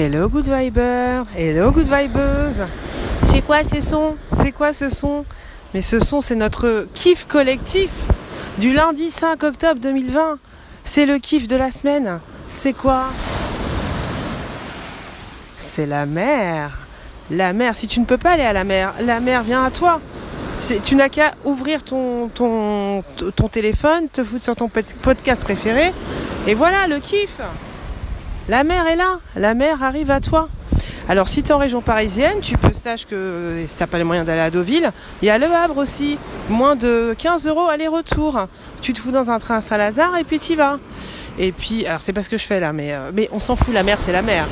Hello Good Viber, hello Good Vibeuse. C'est quoi ce son C'est quoi ce son? Mais ce son c'est notre kiff collectif du lundi 5 octobre 2020. C'est le kiff de la semaine. C'est quoi? C'est la mer. La mer, si tu ne peux pas aller à la mer, la mer vient à toi. Tu n'as qu'à ouvrir ton, ton, ton téléphone, te foutre sur ton pod- podcast préféré, et voilà le kiff. La mer est là, la mer arrive à toi. Alors si tu es en région parisienne, tu peux sache que si tu pas les moyens d'aller à Deauville, il y a Le Havre aussi, moins de 15 euros aller-retour. Tu te fous dans un train à Saint-Lazare et puis tu vas. Et puis, alors c'est pas ce que je fais là, mais, euh, on s'en fout, la mer c'est la mer.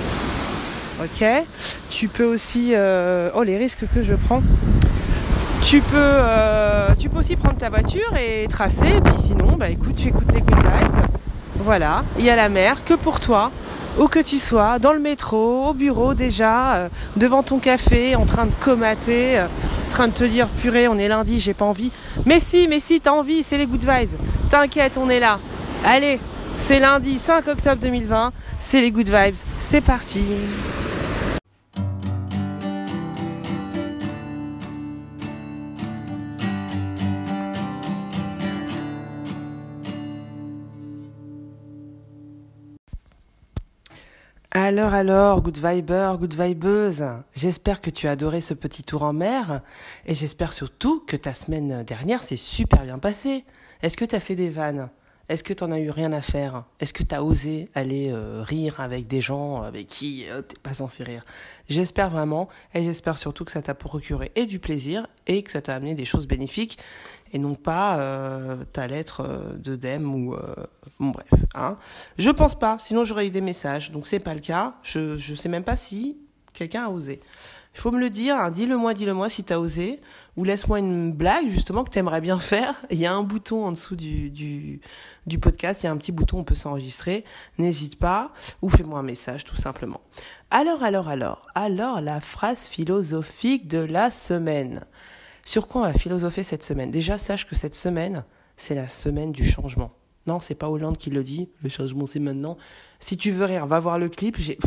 Ok? Tu peux aussi... euh, oh les risques que je prends. Tu peux, euh, tu peux aussi prendre ta voiture et tracer, et puis sinon, bah écoute, tu écoutes les good vibes. Voilà, il y a la mer que pour toi, où que tu sois, dans le métro, au bureau déjà, euh, devant ton café, en train de comater, euh, en train de te dire purée, on est lundi, j'ai pas envie. Mais si, mais si, t'as envie, c'est les good vibes. T'inquiète, on est là. Allez, c'est lundi 5 octobre 2020, c'est les good vibes, c'est parti. Alors, alors, good viber, good vibeuse, j'espère que tu as adoré ce petit tour en mer et j'espère surtout que ta semaine dernière s'est super bien passée. Est-ce que tu as fait des vannes? Est-ce que tu n'en as eu rien à faire? Est-ce que tu as osé aller euh, rire avec des gens avec qui tu t'es pas censé rire? J'espère vraiment et j'espère surtout que ça t'a procuré et du plaisir et que ça t'a amené des choses bénéfiques et non pas euh, ta lettre euh, d'œdème ou euh, bon bref hein. je pense pas sinon j'aurais eu des messages donc c'est pas le cas. Je je sais même pas si quelqu'un a osé il faut me le dire hein. dis-le moi dis-le moi si t'as osé ou laisse-moi une blague justement que t'aimerais bien faire il y a un bouton en dessous du du du podcast il y a un petit bouton on peut s'enregistrer n'hésite pas ou fais-moi un message tout simplement alors alors alors alors la phrase philosophique de la semaine sur quoi on va philosopher cette semaine? Déjà, sache que cette semaine, c'est la semaine du changement. Non, c'est pas Hollande qui le dit. Le changement, c'est maintenant. Si tu veux rire, va voir le clip. J'ai.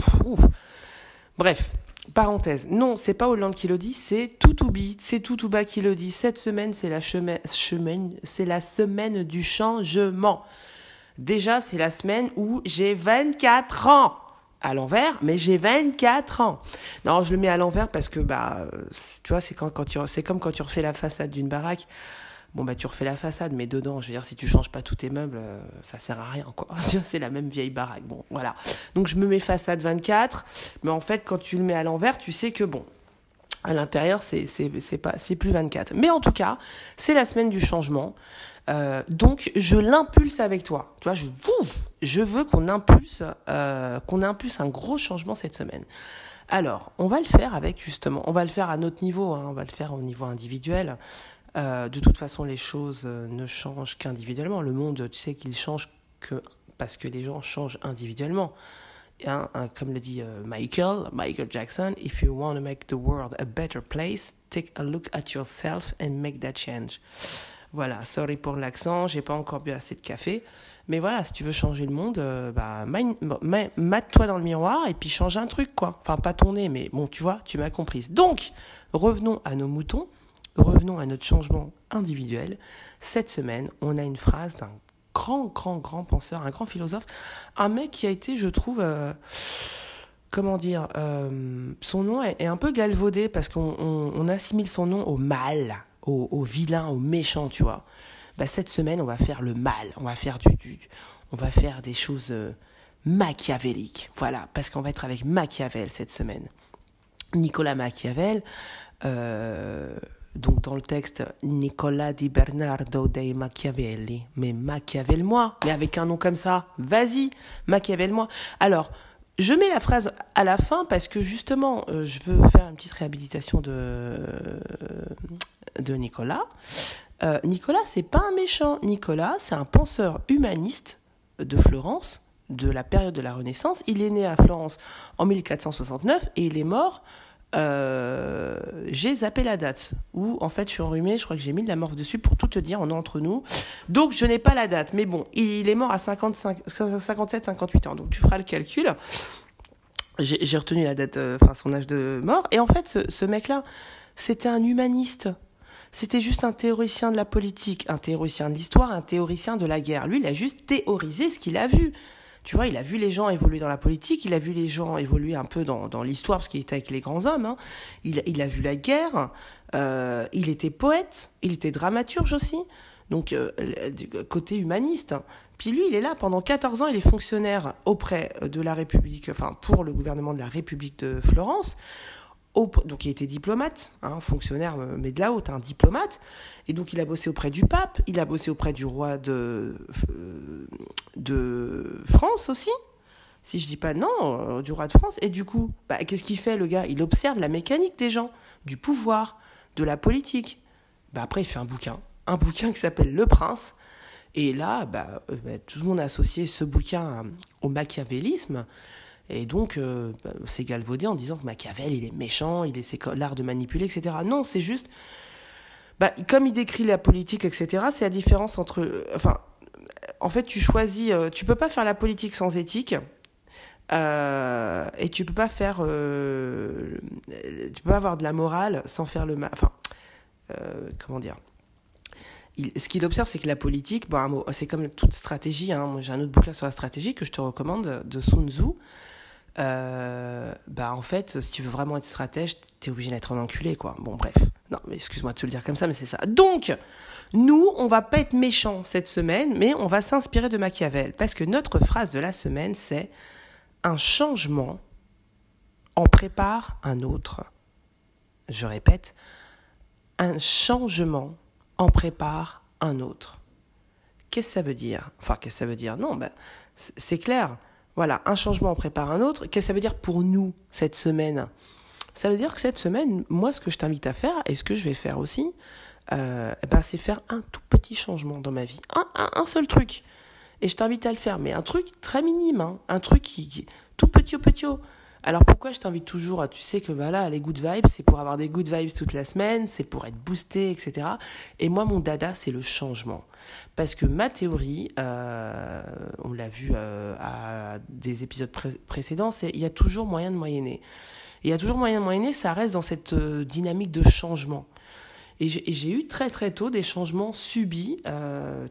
Bref, parenthèse. Non, c'est pas Hollande qui le dit. C'est Toutoubi, c'est Toutouba qui le dit. Cette semaine, c'est la c'est la semaine du changement. Déjà, c'est la semaine où j'ai 24 ans à l'envers, mais j'ai 24 ans. Non, je le mets à l'envers parce que bah tu vois, c'est quand tu c'est comme quand tu refais la façade d'une baraque. Bon bah tu refais la façade, mais dedans, je veux dire, si tu changes pas tous tes meubles, euh, ça sert à rien quoi. c'est la même vieille baraque. Bon, voilà. Donc je me mets façade 24, mais en fait quand tu le mets à l'envers, tu sais que bon, à l'intérieur c'est c'est pas c'est plus 24. Mais en tout cas, c'est la semaine du changement. Euh, donc je l'impulse avec toi. Tu vois, je, je veux qu'on impulse, euh, qu'on impulse un gros changement cette semaine. Alors, on va le faire avec justement, on va le faire à notre niveau, hein, on va le faire au niveau individuel. Euh, de toute façon, les choses euh, ne changent qu'individuellement. Le monde, tu sais qu'il change que parce que les gens changent individuellement. Comme le dit euh, Michael, Michael Jackson, if you want to make the world a better place, take a look at yourself and make that change. Voilà, sorry pour l'accent, j'ai pas encore bu assez de café. Mais voilà, si tu veux changer le monde, euh, bah, mate-toi dans le miroir et puis change un truc, quoi. Enfin, pas ton nez, mais bon, tu vois, tu m'as comprise. Donc, revenons à nos moutons, revenons à notre changement individuel. Cette semaine, on a une phrase d'un grand, grand, grand penseur, un grand philosophe, un mec qui a été, je trouve, euh, comment dire, euh, son nom est, un peu galvaudé parce qu'on on, on assimile son nom au mal, au, vilain, au méchant, tu vois. Bah, cette semaine, on va faire le mal, on va faire du, on va faire des choses euh, machiavélique. Voilà, parce qu'on va être avec Machiavel cette semaine. Nicolas Machiavel, donc dans le texte Nicolas di Bernardo dei Machiavelli, mais Machiavel moi, mais avec un nom comme ça, vas-y, Machiavel moi. Alors, je mets la phrase à la fin parce que justement, euh, je veux faire une petite réhabilitation de, de Nicolas. Euh, Nicolas, c'est pas un méchant. Nicolas, c'est un penseur humaniste de Florence, de la période de la Renaissance. Il est né à Florence en 1469 et il est mort. Euh, j'ai zappé la date où en fait je suis enrhumée, je crois que j'ai mis de la morve dessus pour tout te dire, on est entre nous. Donc je n'ai pas la date, mais bon, il est mort à 55, 57, 58 ans, donc tu feras le calcul. J'ai retenu la date, euh, enfin son âge de mort. Et en fait, ce, ce mec-là, c'était un humaniste. C'était juste un théoricien de la politique, un théoricien de l'histoire, un théoricien de la guerre. Lui, il a juste théorisé ce qu'il a vu. Tu vois, il a vu les gens évoluer dans la politique, il a vu les gens évoluer un peu dans, dans l'histoire, parce qu'il était avec les grands hommes. Hein. Il, il, a vu la guerre, euh, il était poète, il était dramaturge aussi, donc euh, côté humaniste. Puis lui, il est là pendant 14 ans, il est fonctionnaire auprès de la République, enfin pour le gouvernement de la République de Florence donc il était diplomate, hein, fonctionnaire, euh, mais de la haute, un hein, diplomate. Et donc il a bossé auprès du pape, il a bossé auprès du roi de, de France aussi, si je dis pas non, euh, du roi de France. Et du coup, bah, qu'est-ce qu'il fait le gars? Il observe la mécanique des gens, du pouvoir, de la politique. Bah, après, il fait un bouquin, un bouquin qui s'appelle Le Prince. Et là, bah, bah tout le monde a associé ce bouquin au machiavélisme. Et donc, euh, bah, c'est galvaudé en disant que Machiavel, il est méchant, il est l'art de manipuler, etc. Non, c'est juste, bah, comme il décrit la politique, etc. C'est la différence entre, euh, enfin, en fait, tu choisis, euh, tu peux pas faire la politique sans éthique. et tu peux pas faire, tu peux pas avoir de la morale sans faire le mal. Enfin, comment dire ce qu'il observe, c'est que la politique, bon, c'est comme toute stratégie. Hein. J'ai un autre bouquin sur la stratégie que je te recommande de Sun Tzu. Euh, bah en fait, si tu veux vraiment être stratège, t'es obligé d'être un enculé, quoi. Bon, bref. Non, mais excuse-moi de te le dire comme ça, mais c'est ça. Donc, nous, on va pas être méchants cette semaine, mais on va s'inspirer de Machiavel. Parce que notre phrase de la semaine, c'est un changement en prépare un autre. Je répète, un changement en prépare un autre. Qu'est-ce que ça veut dire? Enfin, qu'est-ce que ça veut dire? Non, ben, c'est clair. Voilà, un changement en prépare un autre. Qu'est-ce que ça veut dire pour nous cette semaine? Ça veut dire que cette semaine, moi, ce que je t'invite à faire, et ce que je vais faire aussi, euh, eh ben, c'est faire un tout petit changement dans ma vie. Un, un, seul truc. Et je t'invite à le faire, mais un truc très minime, hein. un truc qui, qui tout petit au petit au. Alors pourquoi je t'invite toujours à, tu sais que voilà, les good vibes, c'est pour avoir des good vibes toute la semaine, c'est pour être boosté, etc. Et moi, mon dada, c'est le changement. Parce que ma théorie, euh, on l'a vu euh, à des épisodes précédents, c'est il y a toujours moyen de moyenner. Il y a toujours moyen de moyenner, ça reste dans cette euh, dynamique de changement. Et j'ai eu très très tôt des changements subis,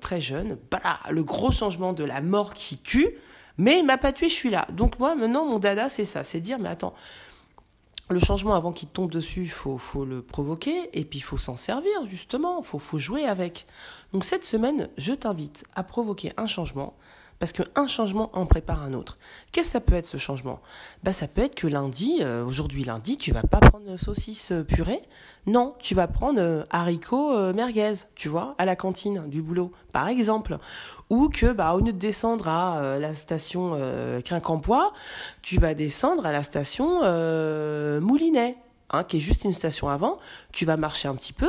très jeune. Bah, le gros changement de la mort qui tue, mais il m'a pas tué, je suis là. Donc moi, maintenant, mon dada, c'est ça. C'est dire, mais attends, le changement, avant qu'il tombe dessus, il faut, le provoquer et puis il faut s'en servir, justement. Il faut, faut jouer avec. Donc cette semaine, je t'invite à provoquer un changement parce qu'un changement en prépare un autre. Qu'est-ce que ça peut être ce changement? Bah, Ça peut être que lundi, euh, aujourd'hui lundi, tu vas pas prendre saucisse euh, purée. Non, tu vas prendre euh, haricots merguez, tu vois, à la cantine du boulot, par exemple. Ou que, bah, au lieu de descendre à la station Quincampoix, tu vas descendre à la station Moulinet, hein, qui est juste une station avant. Tu vas marcher un petit peu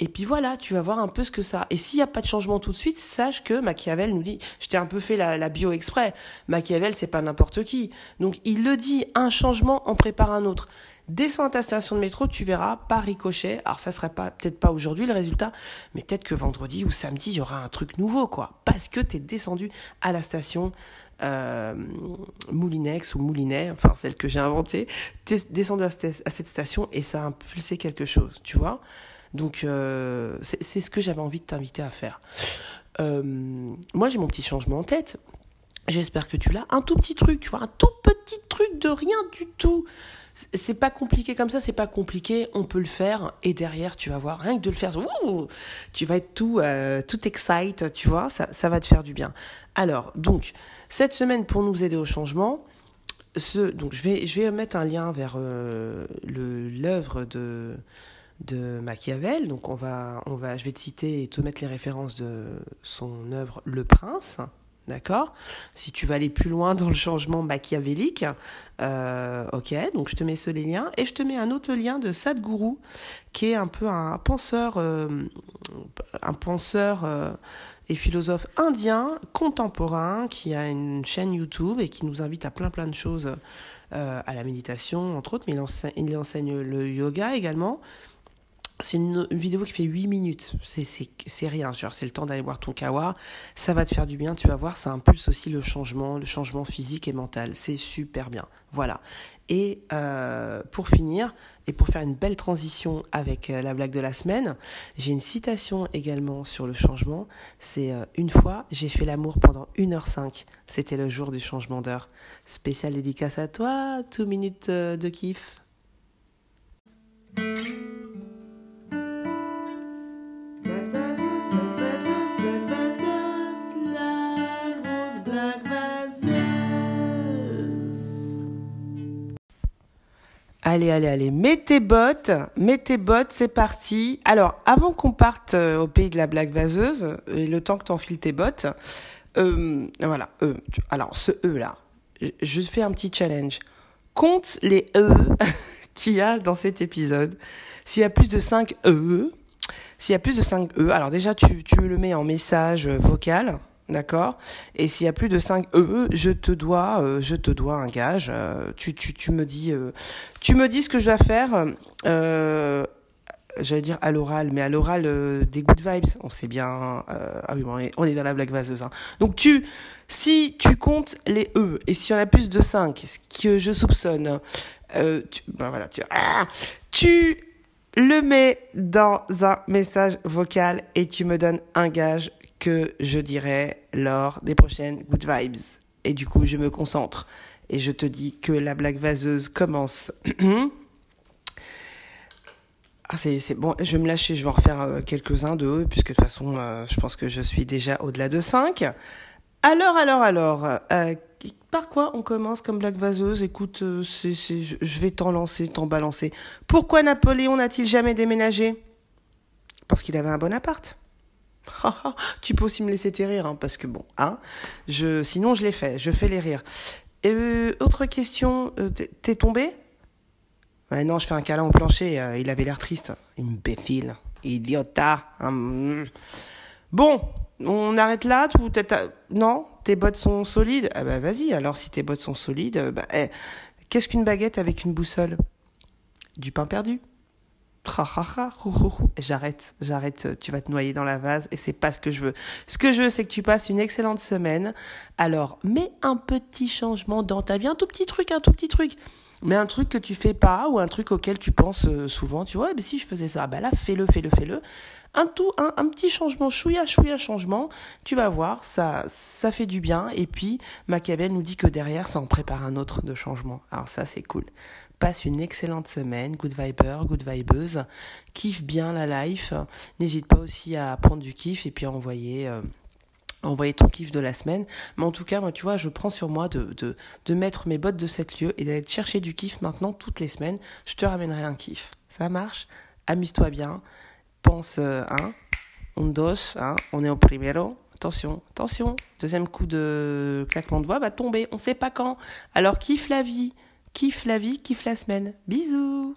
et puis voilà, tu vas voir un peu ce que ça. Et s'il n'y a pas de changement tout de suite, sache que Machiavel nous dit, je t'ai un peu fait la, bio exprès. Machiavel, c'est pas n'importe qui. Donc il le dit, un changement en prépare un autre. Descends à ta station de métro, tu verras, pas ricochet. Alors ça sera pas, peut-être pas aujourd'hui le résultat, mais peut-être que vendredi ou samedi, il y aura un truc nouveau, quoi. Parce que t'es descendu à la station euh, Moulinex ou Moulinet, enfin celle que j'ai inventée. T'es descendu à cette station et ça a impulsé quelque chose, tu vois. Donc euh, c'est ce que j'avais envie de t'inviter à faire. Euh, moi j'ai mon petit changement en tête. J'espère que tu l'as. Un tout petit truc, tu vois, un tout petit truc de rien du tout. C'est pas compliqué comme ça, c'est pas compliqué, on peut le faire et derrière tu vas voir rien que de le faire, tu vas être tout euh, tout excite, tu vois, ça, ça va te faire du bien. Alors donc cette semaine pour nous aider au changement, ce, donc je vais je vais mettre un lien vers euh, l'œuvre de de Machiavel. Donc on va on va je vais te citer et te mettre les références de son œuvre Le Prince. D'accord? Si tu vas aller plus loin dans le changement machiavélique, euh, ok, donc je te mets ce lien et je te mets un autre lien de Sadhguru, qui est un peu un penseur, euh, un penseur euh, et philosophe indien contemporain qui a une chaîne YouTube et qui nous invite à plein plein de choses, à la méditation entre autres, mais il enseigne le yoga également. C'est une, vidéo qui fait 8 minutes. C'est rien. C'est le temps d'aller boire ton kawa. Ça va te faire du bien. Tu vas voir, ça impulse aussi le changement, le changement physique et mental. C'est super bien. Voilà. Et euh, pour finir, et pour faire une belle transition avec euh, la blague de la semaine, j'ai une citation également sur le changement. C'est euh, une fois, j'ai fait l'amour pendant 1h05. C'était le jour du changement d'heure. Spécial dédicace à toi. 2 minutes de kiff. Allez, allez, allez, mets tes bottes, mets tes bottes, c'est parti. Alors, avant qu'on parte euh, au pays de la blague vaseuse, et le temps que t'enfiles tes bottes, euh, voilà, euh, alors ce E là, je fais un petit challenge. Compte les E qu'il y a dans cet épisode. S'il y a plus de 5 E, s'il y a plus de 5 E, alors déjà tu, tu le mets en message vocal, D'accord? Et s'il y a plus de 5 E, je te dois, euh, je te dois un gage. Euh, tu, tu, tu, me dis, euh, tu me dis ce que je dois faire. J'allais dire à l'oral, mais à l'oral des good vibes. On sait bien. ah oui, bon, on, est, dans la blague vaseuse. Hein. Donc tu, si tu comptes les E et s'il y en a plus de 5, ce que je soupçonne, tu, ben voilà, tu, ah, tu le mets dans un message vocal et tu me donnes un gage que je dirai lors des prochaines Good Vibes. Et du coup, je me concentre et je te dis que la blague vaseuse commence. ah, c'est bon, je vais me lâcher, je vais en refaire euh, quelques-uns de puisque de toute façon, euh, je pense que je suis déjà au-delà de 5. Alors, alors, alors, euh, par quoi on commence comme blague vaseuse? Écoute, c'est, je vais t'en lancer, t'en balancer. Pourquoi Napoléon n'a-t-il jamais déménagé? Parce qu'il avait un bon appart. tu peux aussi me laisser tes rires, hein, parce que bon, hein, je, sinon je les fais, je fais les rires. Euh, autre question, euh, t'es tombé? Ouais, Non, je fais un câlin au plancher, euh, il avait l'air triste. Imbécile, idiota. Hein. Bon, on arrête là tout, Non Tes bottes sont solides? Ah bah vas-y, alors si tes bottes sont solides, bah, eh, qu'est-ce qu'une baguette avec une boussole? Du pain perdu? J'arrête, j'arrête, tu vas te noyer dans la vase et c'est pas ce que je veux. Ce que je veux, c'est que tu passes une excellente semaine. Alors, mets un petit changement dans ta vie, un tout petit truc, un tout petit truc. Mais un truc que tu fais pas ou un truc auquel tu penses euh, souvent, tu vois, mais si je faisais ça, bah là, fais-le, fais-le, fais-le. Un tout, un, un petit changement, chouïa, chouïa changement, tu vas voir, ça, ça fait du bien. Et puis, Machiavel nous dit que derrière, ça en prépare un autre de changement. Alors ça, c'est cool. Passe une excellente semaine, good viber, good vibeuse. Kiffe bien la life. N'hésite pas aussi à prendre du kiff et puis à envoyer. Euh, envoyer ton kiff de la semaine. Mais en tout cas, moi, tu vois, je prends sur moi de, mettre mes bottes de cette lieu et d'aller chercher du kiff maintenant toutes les semaines. Je te ramènerai un kiff. Ça marche? Amuse-toi bien. Pense, euh, hein, on dos, hein, on est au primero. Attention, attention. Deuxième coup de claquement de voix va tomber. On sait pas quand. Alors kiffe la vie. Kiffe la vie, kiffe la semaine. Bisous